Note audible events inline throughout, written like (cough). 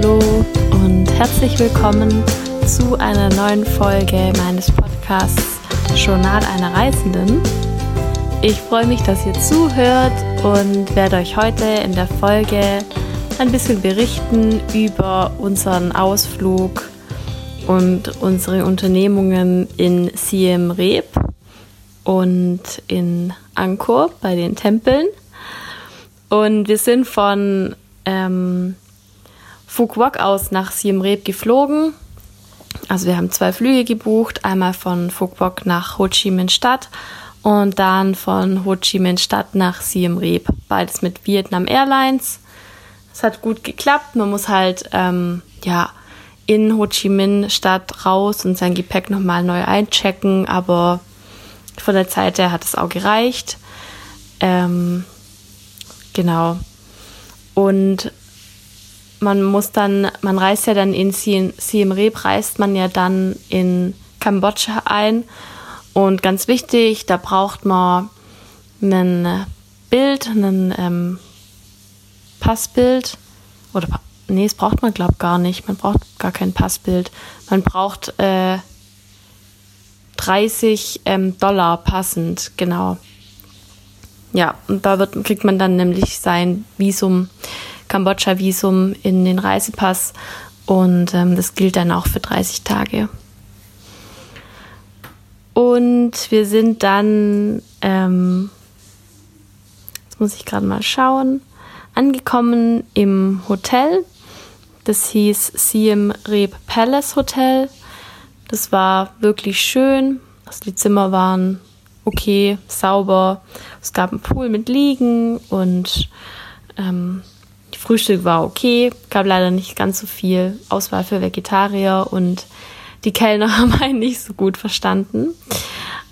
Hallo und herzlich willkommen zu einer neuen Folge meines Podcasts Journal einer Reisenden. Ich freue mich, dass ihr zuhört und werde euch heute in der Folge ein bisschen berichten über unseren Ausflug und unsere Unternehmungen in Siem Reap und in Angkor bei den Tempeln. Und wir sind von ähm, Fukuok aus nach Siem Reap geflogen. Also wir haben zwei Flüge gebucht, einmal von Fukuok nach Ho Chi Minh Stadt und dann von Ho Chi Minh Stadt nach Siem Reap. Beides mit Vietnam Airlines. Es hat gut geklappt. Man muss halt ähm, ja in Ho Chi Minh Stadt raus und sein Gepäck nochmal neu einchecken, aber von der Zeit her hat es auch gereicht. Ähm, genau. Und man muss dann, man reist ja dann in Siem, Siem Reap, reist man ja dann in Kambodscha ein. Und ganz wichtig, da braucht man ein Bild, ein ähm, Passbild. Oder, nee, es braucht man, glaube gar nicht. Man braucht gar kein Passbild. Man braucht äh, 30 ähm, Dollar passend, genau. Ja, und da wird, kriegt man dann nämlich sein Visum Kambodscha-Visum in den Reisepass und ähm, das gilt dann auch für 30 Tage. Und wir sind dann, ähm, jetzt muss ich gerade mal schauen, angekommen im Hotel. Das hieß Siem Reap Palace Hotel. Das war wirklich schön. Also die Zimmer waren okay, sauber. Es gab einen Pool mit Liegen und ähm, Frühstück war okay, gab leider nicht ganz so viel Auswahl für Vegetarier und die Kellner (laughs) haben einen nicht so gut verstanden.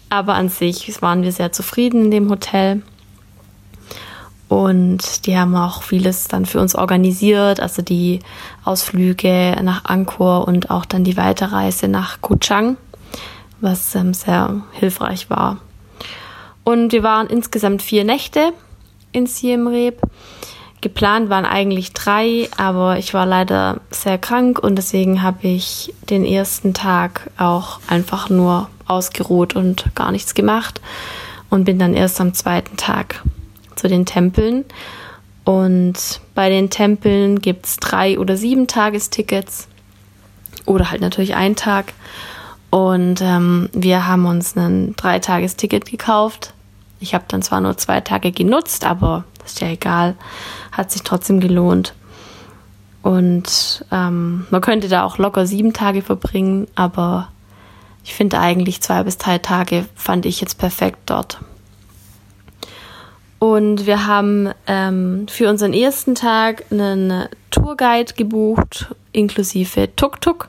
Aber an sich waren wir sehr zufrieden in dem Hotel. Und die haben auch vieles dann für uns organisiert, also die Ausflüge nach Angkor und auch dann die Weiterreise nach Koh Chang, was ähm, sehr hilfreich war. Und wir waren insgesamt vier Nächte in Siem Reap. Geplant waren eigentlich drei, aber ich war leider sehr krank und deswegen habe ich den ersten Tag auch einfach nur ausgeruht und gar nichts gemacht und bin dann erst am zweiten Tag zu den Tempeln. Und bei den Tempeln gibt es drei oder sieben Tagestickets oder halt natürlich ein Tag. Und ähm, wir haben uns ein Dreitagesticket gekauft. Ich habe dann zwar nur zwei Tage genutzt, aber ist ja egal hat sich trotzdem gelohnt. Und ähm, man könnte da auch locker sieben Tage verbringen, aber ich finde eigentlich zwei bis drei Tage fand ich jetzt perfekt dort. Und wir haben ähm, für unseren ersten Tag einen Tourguide gebucht, inklusive Tuk-Tuk.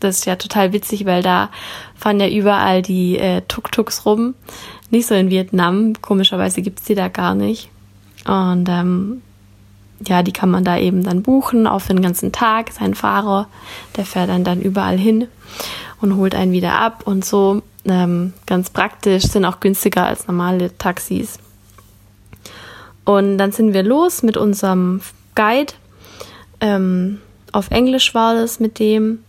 Das ist ja total witzig, weil da fahren ja überall die äh, Tuk-Tuks rum. Nicht so in Vietnam, komischerweise gibt es die da gar nicht. Und ähm, ja, die kann man da eben dann buchen, auch für den ganzen Tag. Sein Fahrer, der fährt dann dann überall hin und holt einen wieder ab und so. Ähm, ganz praktisch, sind auch günstiger als normale Taxis. Und dann sind wir los mit unserem Guide. Ähm, auf Englisch war das mit dem.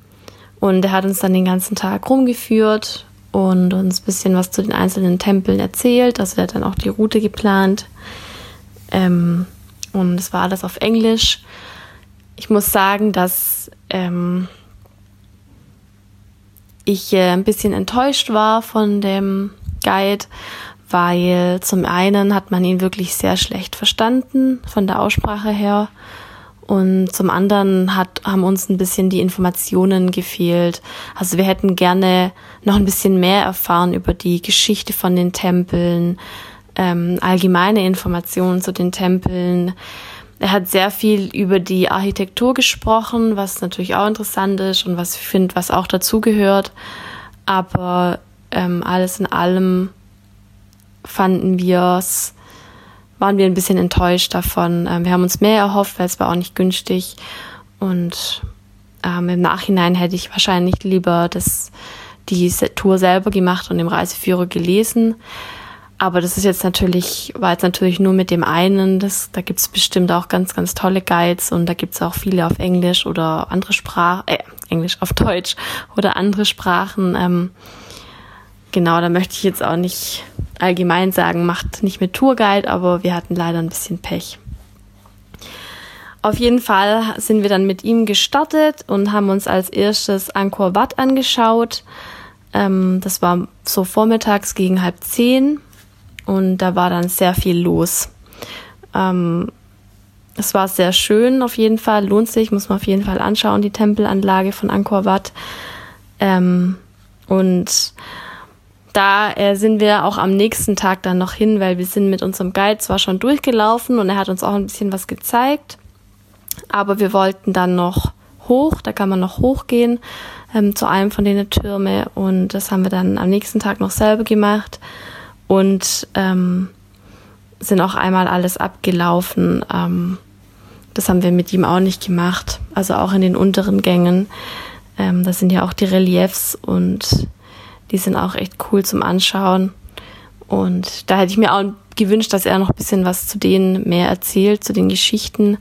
Und er hat uns dann den ganzen Tag rumgeführt und uns ein bisschen was zu den einzelnen Tempeln erzählt. Also er hat dann auch die Route geplant. Ähm, und es war alles auf Englisch. Ich muss sagen, dass ähm, ich äh, ein bisschen enttäuscht war von dem Guide, weil zum einen hat man ihn wirklich sehr schlecht verstanden von der Aussprache her und zum anderen hat, haben uns ein bisschen die Informationen gefehlt. Also wir hätten gerne noch ein bisschen mehr erfahren über die Geschichte von den Tempeln, ähm, allgemeine Informationen zu den Tempeln. Er hat sehr viel über die Architektur gesprochen, was natürlich auch interessant ist und was ich finde, was auch dazugehört. Aber ähm, alles in allem fanden wir es waren wir ein bisschen enttäuscht davon. Ähm, wir haben uns mehr erhofft, weil es war auch nicht günstig. Und ähm, im Nachhinein hätte ich wahrscheinlich lieber das, die Tour selber gemacht und im Reiseführer gelesen. Aber das ist jetzt natürlich, war jetzt natürlich nur mit dem einen. Das, da gibt's bestimmt auch ganz, ganz tolle Guides und da gibt's auch viele auf Englisch oder andere Sprachen, äh, Englisch auf Deutsch oder andere Sprachen. Ähm, genau, da möchte ich jetzt auch nicht allgemein sagen, macht nicht mit Tourguide, aber wir hatten leider ein bisschen Pech. Auf jeden Fall sind wir dann mit ihm gestartet und haben uns als erstes Angkor Wat angeschaut. Ähm, das war so vormittags gegen halb zehn und da war dann sehr viel los. Ähm, es war sehr schön auf jeden Fall, lohnt sich, muss man auf jeden Fall anschauen, die Tempelanlage von Angkor Wat. Ähm, und da äh, sind wir auch am nächsten Tag dann noch hin, weil wir sind mit unserem Guide zwar schon durchgelaufen und er hat uns auch ein bisschen was gezeigt, aber wir wollten dann noch hoch, da kann man noch hochgehen ähm, zu einem von den Türme und das haben wir dann am nächsten Tag noch selber gemacht und ähm, sind auch einmal alles abgelaufen. Ähm, das haben wir mit ihm auch nicht gemacht, also auch in den unteren Gängen. Ähm, das sind ja auch die Reliefs und die sind auch echt cool zum Anschauen. Und da hätte ich mir auch gewünscht, dass er noch ein bisschen was zu denen mehr erzählt, zu den Geschichten.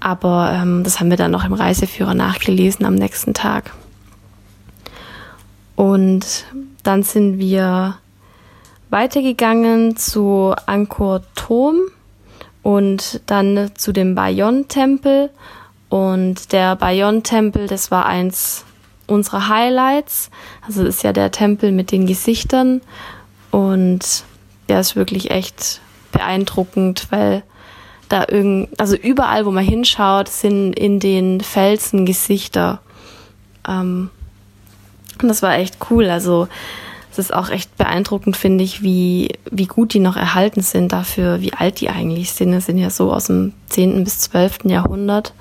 Aber ähm, das haben wir dann noch im Reiseführer nachgelesen am nächsten Tag. Und dann sind wir weitergegangen zu Angkor Thom und dann zu dem Bayon-Tempel. Und der Bayon-Tempel, das war eins unsere Highlights. Also ist ja der Tempel mit den Gesichtern und der ist wirklich echt beeindruckend, weil da irgend, also überall, wo man hinschaut, sind in den Felsen Gesichter. Ähm, und das war echt cool. Also ist auch echt beeindruckend, finde ich, wie, wie gut die noch erhalten sind dafür, wie alt die eigentlich sind. Das sind ja so aus dem 10. bis 12. Jahrhundert.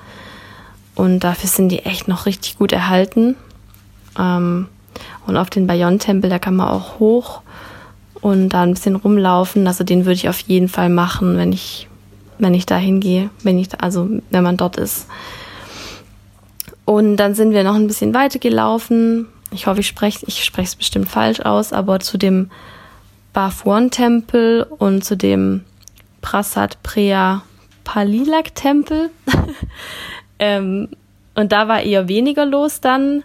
Und dafür sind die echt noch richtig gut erhalten. Ähm, und auf den Bayon-Tempel, da kann man auch hoch und da ein bisschen rumlaufen. Also den würde ich auf jeden Fall machen, wenn ich, wenn ich da hingehe, wenn ich, da, also wenn man dort ist. Und dann sind wir noch ein bisschen weiter gelaufen. Ich hoffe, ich spreche ich spreche es bestimmt falsch aus, aber zu dem Bafuan-Tempel und zu dem Prasad Preya Palilak-Tempel. (laughs) ähm, und da war eher weniger los dann.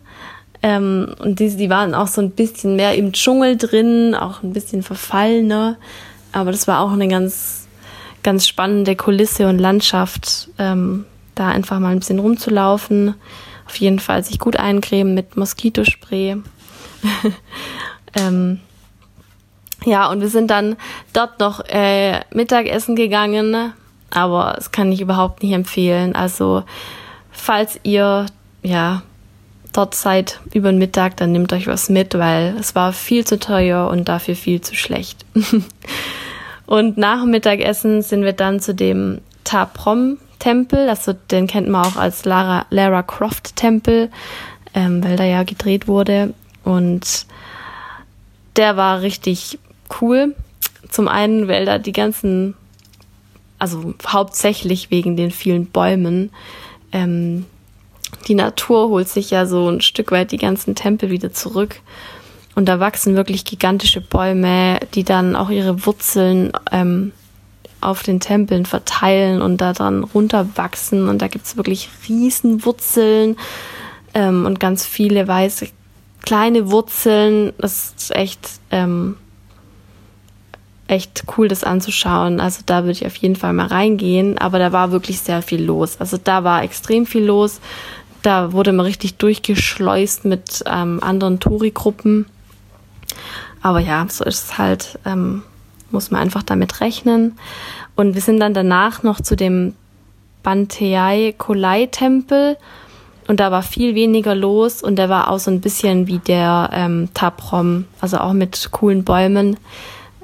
Ähm, und die, die waren auch so ein bisschen mehr im Dschungel drin, auch ein bisschen verfallener. Aber das war auch eine ganz, ganz spannende Kulisse und Landschaft, ähm, da einfach mal ein bisschen rumzulaufen. Auf jeden Fall sich gut eincremen mit Moskitospray. (laughs) ähm, ja, und wir sind dann dort noch äh, Mittagessen gegangen, aber das kann ich überhaupt nicht empfehlen. Also, falls ihr ja dort seid über den Mittag, dann nehmt euch was mit, weil es war viel zu teuer und dafür viel zu schlecht. (laughs) und nach dem Mittagessen sind wir dann zu dem Taprom Tempel, also den kennt man auch als Lara, Lara Croft Tempel, ähm, weil da ja gedreht wurde und der war richtig cool. Zum einen, weil da die ganzen, also hauptsächlich wegen den vielen Bäumen, ähm, die Natur holt sich ja so ein Stück weit die ganzen Tempel wieder zurück. Und da wachsen wirklich gigantische Bäume, die dann auch ihre Wurzeln ähm, auf den Tempeln verteilen und da dran runterwachsen. Und da gibt's wirklich riesen Wurzeln ähm, und ganz viele weiße kleine Wurzeln. Das ist echt, ähm, echt cool, das anzuschauen. Also da würde ich auf jeden Fall mal reingehen. Aber da war wirklich sehr viel los. Also da war extrem viel los. Da wurde man richtig durchgeschleust mit ähm, anderen Touri-Gruppen. Aber ja, so ist es halt, ähm, muss man einfach damit rechnen. Und wir sind dann danach noch zu dem Banteai Kolai Tempel und da war viel weniger los und der war auch so ein bisschen wie der ähm, Taprom, also auch mit coolen Bäumen,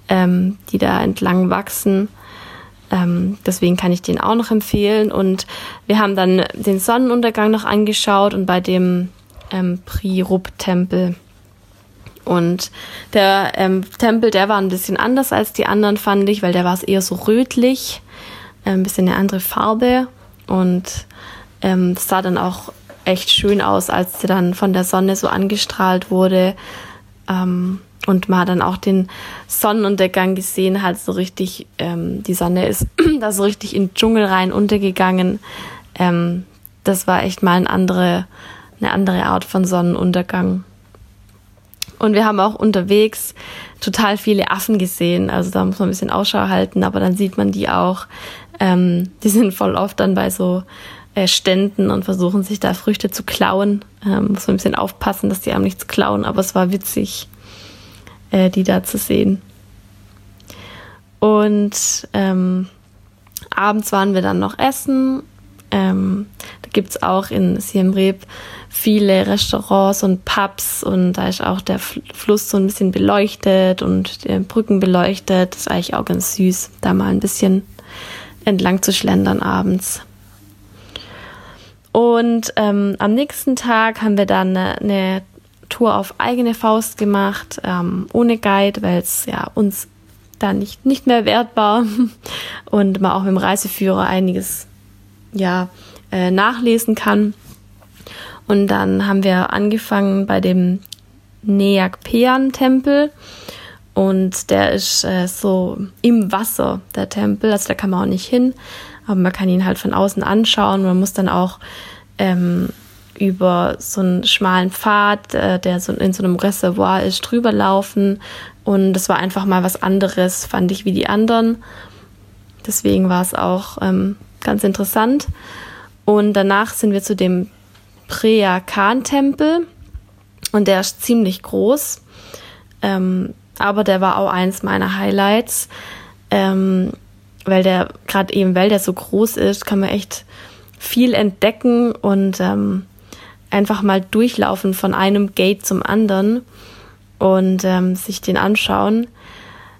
ähm, die da entlang wachsen. Ähm, deswegen kann ich den auch noch empfehlen. Und wir haben dann den Sonnenuntergang noch angeschaut und bei dem ähm, Pri-Rup-Tempel. Und der ähm, Tempel, der war ein bisschen anders als die anderen, fand ich, weil der war eher so rötlich, äh, ein bisschen eine andere Farbe. Und ähm, das sah dann auch echt schön aus, als der dann von der Sonne so angestrahlt wurde. Ähm, und man hat dann auch den Sonnenuntergang gesehen, halt so richtig, ähm, die Sonne ist (clears throat) da so richtig in den Dschungel rein untergegangen. Ähm, das war echt mal eine andere, eine andere Art von Sonnenuntergang. Und wir haben auch unterwegs total viele Affen gesehen. Also da muss man ein bisschen Ausschau halten, aber dann sieht man die auch. Ähm, die sind voll oft dann bei so äh, Ständen und versuchen sich da Früchte zu klauen. Ähm, muss man ein bisschen aufpassen, dass die einem nichts klauen, aber es war witzig, äh, die da zu sehen. Und ähm, abends waren wir dann noch essen. Ähm, da gibt es auch in Siem Reap viele Restaurants und Pubs und da ist auch der Fluss so ein bisschen beleuchtet und die Brücken beleuchtet. Das ist eigentlich auch ganz süß, da mal ein bisschen entlang zu schlendern abends. Und ähm, am nächsten Tag haben wir dann eine, eine Tour auf eigene Faust gemacht, ähm, ohne Guide, weil es ja uns da nicht, nicht mehr wert war (laughs) und man auch mit dem Reiseführer einiges ja, äh, nachlesen kann. Und dann haben wir angefangen bei dem Neakpean-Tempel. Und der ist äh, so im Wasser, der Tempel. Also da kann man auch nicht hin. Aber man kann ihn halt von außen anschauen. Man muss dann auch ähm, über so einen schmalen Pfad, äh, der so in so einem Reservoir ist, drüber laufen. Und das war einfach mal was anderes, fand ich, wie die anderen. Deswegen war es auch ähm, ganz interessant. Und danach sind wir zu dem Preya Khan Tempel. Und der ist ziemlich groß. Ähm, aber der war auch eins meiner Highlights. Ähm, weil der, gerade eben, weil der so groß ist, kann man echt viel entdecken und ähm, einfach mal durchlaufen von einem Gate zum anderen und ähm, sich den anschauen.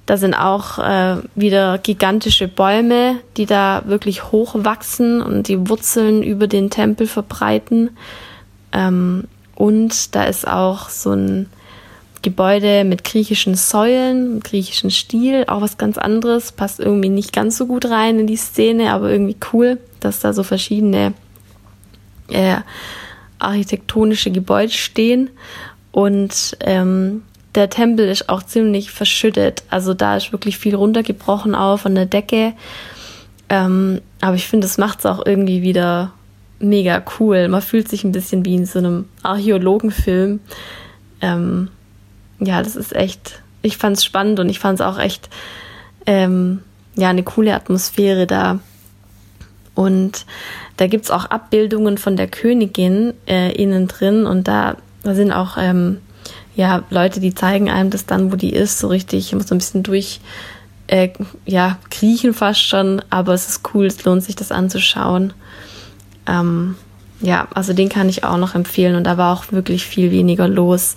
Da sind auch äh, wieder gigantische Bäume, die da wirklich hoch wachsen und die Wurzeln über den Tempel verbreiten. Ähm, und da ist auch so ein Gebäude mit griechischen Säulen, griechischen Stil, auch was ganz anderes, passt irgendwie nicht ganz so gut rein in die Szene, aber irgendwie cool, dass da so verschiedene äh, architektonische Gebäude stehen. Und ähm, der Tempel ist auch ziemlich verschüttet. Also da ist wirklich viel runtergebrochen auch von der Decke. Ähm, aber ich finde, das macht es auch irgendwie wieder mega cool. Man fühlt sich ein bisschen wie in so einem Archäologenfilm. Ähm, ja, das ist echt, ich fand es spannend und ich fand es auch echt, ähm, ja, eine coole Atmosphäre da. Und da gibt es auch Abbildungen von der Königin äh, innen drin und da, sind auch ähm, ja, Leute, die zeigen einem das dann, wo die ist, so richtig, ich muss ein bisschen durch, äh, ja, kriechen fast schon, aber es ist cool, es lohnt sich das anzuschauen. Ähm, ja, also den kann ich auch noch empfehlen und da war auch wirklich viel weniger los.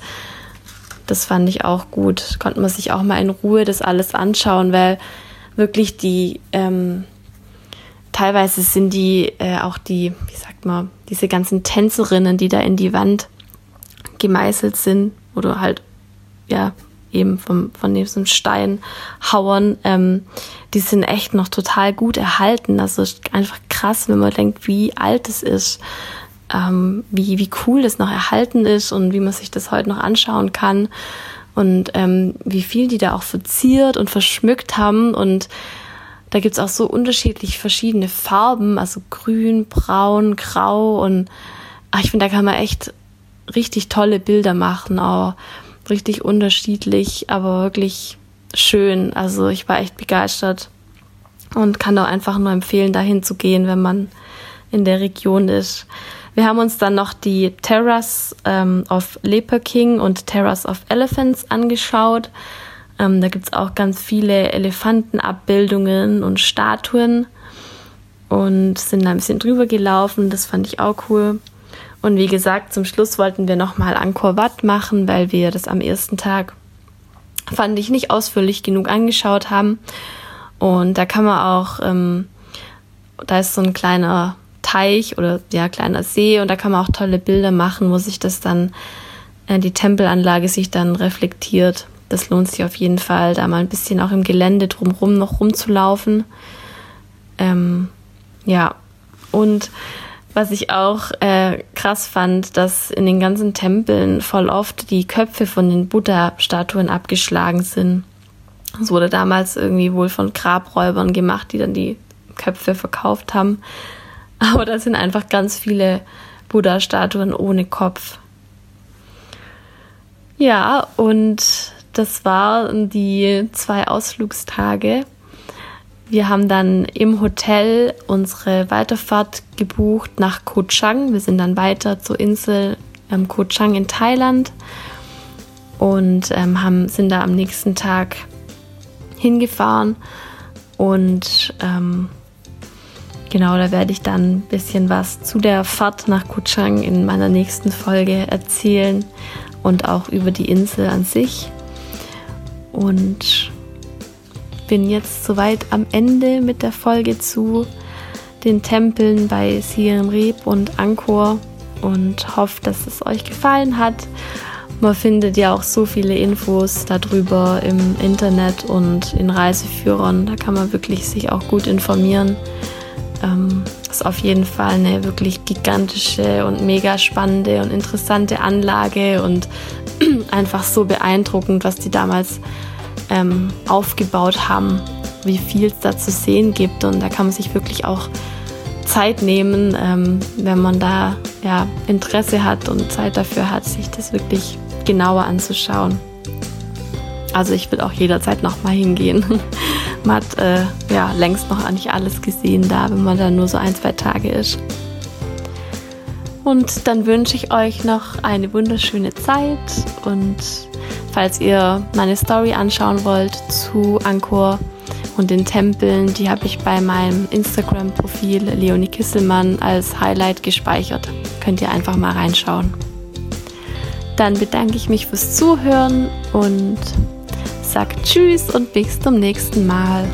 Das fand ich auch gut. Konnte man sich auch mal in Ruhe das alles anschauen, weil wirklich die, ähm, teilweise sind die äh, auch die, wie sagt man, diese ganzen Tänzerinnen, die da in die Wand gemeißelt sind oder halt, ja, eben vom, von diesem Steinhauern, ähm, die sind echt noch total gut erhalten. Also einfach krass, wenn man denkt, wie alt es ist ähm, wie, wie cool das noch erhalten ist und wie man sich das heute noch anschauen kann und ähm, wie viel die da auch verziert und verschmückt haben und da gibt's auch so unterschiedlich verschiedene Farben, also grün, braun, grau und ach, ich finde, da kann man echt richtig tolle Bilder machen, auch richtig unterschiedlich, aber wirklich schön. Also ich war echt begeistert und kann auch einfach nur empfehlen, dahin zu gehen, wenn man in der Region ist. Wir haben uns dann noch die Terrace ähm, of Leper King und Terrace of Elephants angeschaut. Ähm, da gibt's auch ganz viele Elefantenabbildungen und Statuen und sind da ein bisschen drüber gelaufen. Das fand ich auch cool. Und wie gesagt, zum Schluss wollten wir nochmal Angkor Wat machen, weil wir das am ersten Tag, fand ich, nicht ausführlich genug angeschaut haben. Und da kann man auch, ähm, da ist so ein kleiner Teich oder ja, kleiner See und da kann man auch tolle Bilder machen, wo sich das dann äh, die Tempelanlage sich dann reflektiert. Das lohnt sich auf jeden Fall, da mal ein bisschen auch im Gelände drumherum noch rumzulaufen. Ähm, ja, und was ich auch äh, krass fand, dass in den ganzen Tempeln voll oft die Köpfe von den Buddha-Statuen abgeschlagen sind. Das wurde damals irgendwie wohl von Grabräubern gemacht, die dann die Köpfe verkauft haben. Aber da sind einfach ganz viele Buddha-Statuen ohne Kopf. Ja, und das waren die zwei Ausflugstage. Wir haben dann im Hotel unsere Weiterfahrt gebucht nach Koh Chang. Wir sind dann weiter zur Insel ähm, Koh Chang in Thailand und ähm, haben, sind da am nächsten Tag hingefahren. Und ähm, genau, da werde ich dann ein bisschen was zu der Fahrt nach Koh Chang in meiner nächsten Folge erzählen und auch über die Insel an sich. Und bin jetzt soweit am Ende mit der Folge zu den Tempeln bei Siem Reap und Angkor und hoffe, dass es euch gefallen hat. Man findet ja auch so viele Infos darüber im Internet und in Reiseführern. Da kann man wirklich sich auch gut informieren. Ähm, ist auf jeden Fall eine wirklich gigantische und mega spannende und interessante Anlage und (clears throat) einfach so beeindruckend, was die damals ähm, aufgebaut haben, wie viel es da zu sehen gibt. Und da kann man sich wirklich auch Zeit nehmen, ähm, wenn man da ja, Interesse hat und Zeit dafür hat, sich das wirklich genauer anzuschauen. Also ich will auch jederzeit nochmal hingehen. (laughs) man hat äh, ja längst noch nicht alles gesehen da, wenn man da nur so ein, zwei Tage ist. Und dann wünsche ich euch noch eine wunderschöne Zeit und falls ihr meine Story anschauen wollt zu Angkor und den Tempeln, die habe ich bei meinem Instagram-Profil Leonie Kisselmann als Highlight gespeichert. Könnt ihr einfach mal reinschauen. Dann bedanke ich mich fürs Zuhören und sage Tschüss und bis zum nächsten Mal.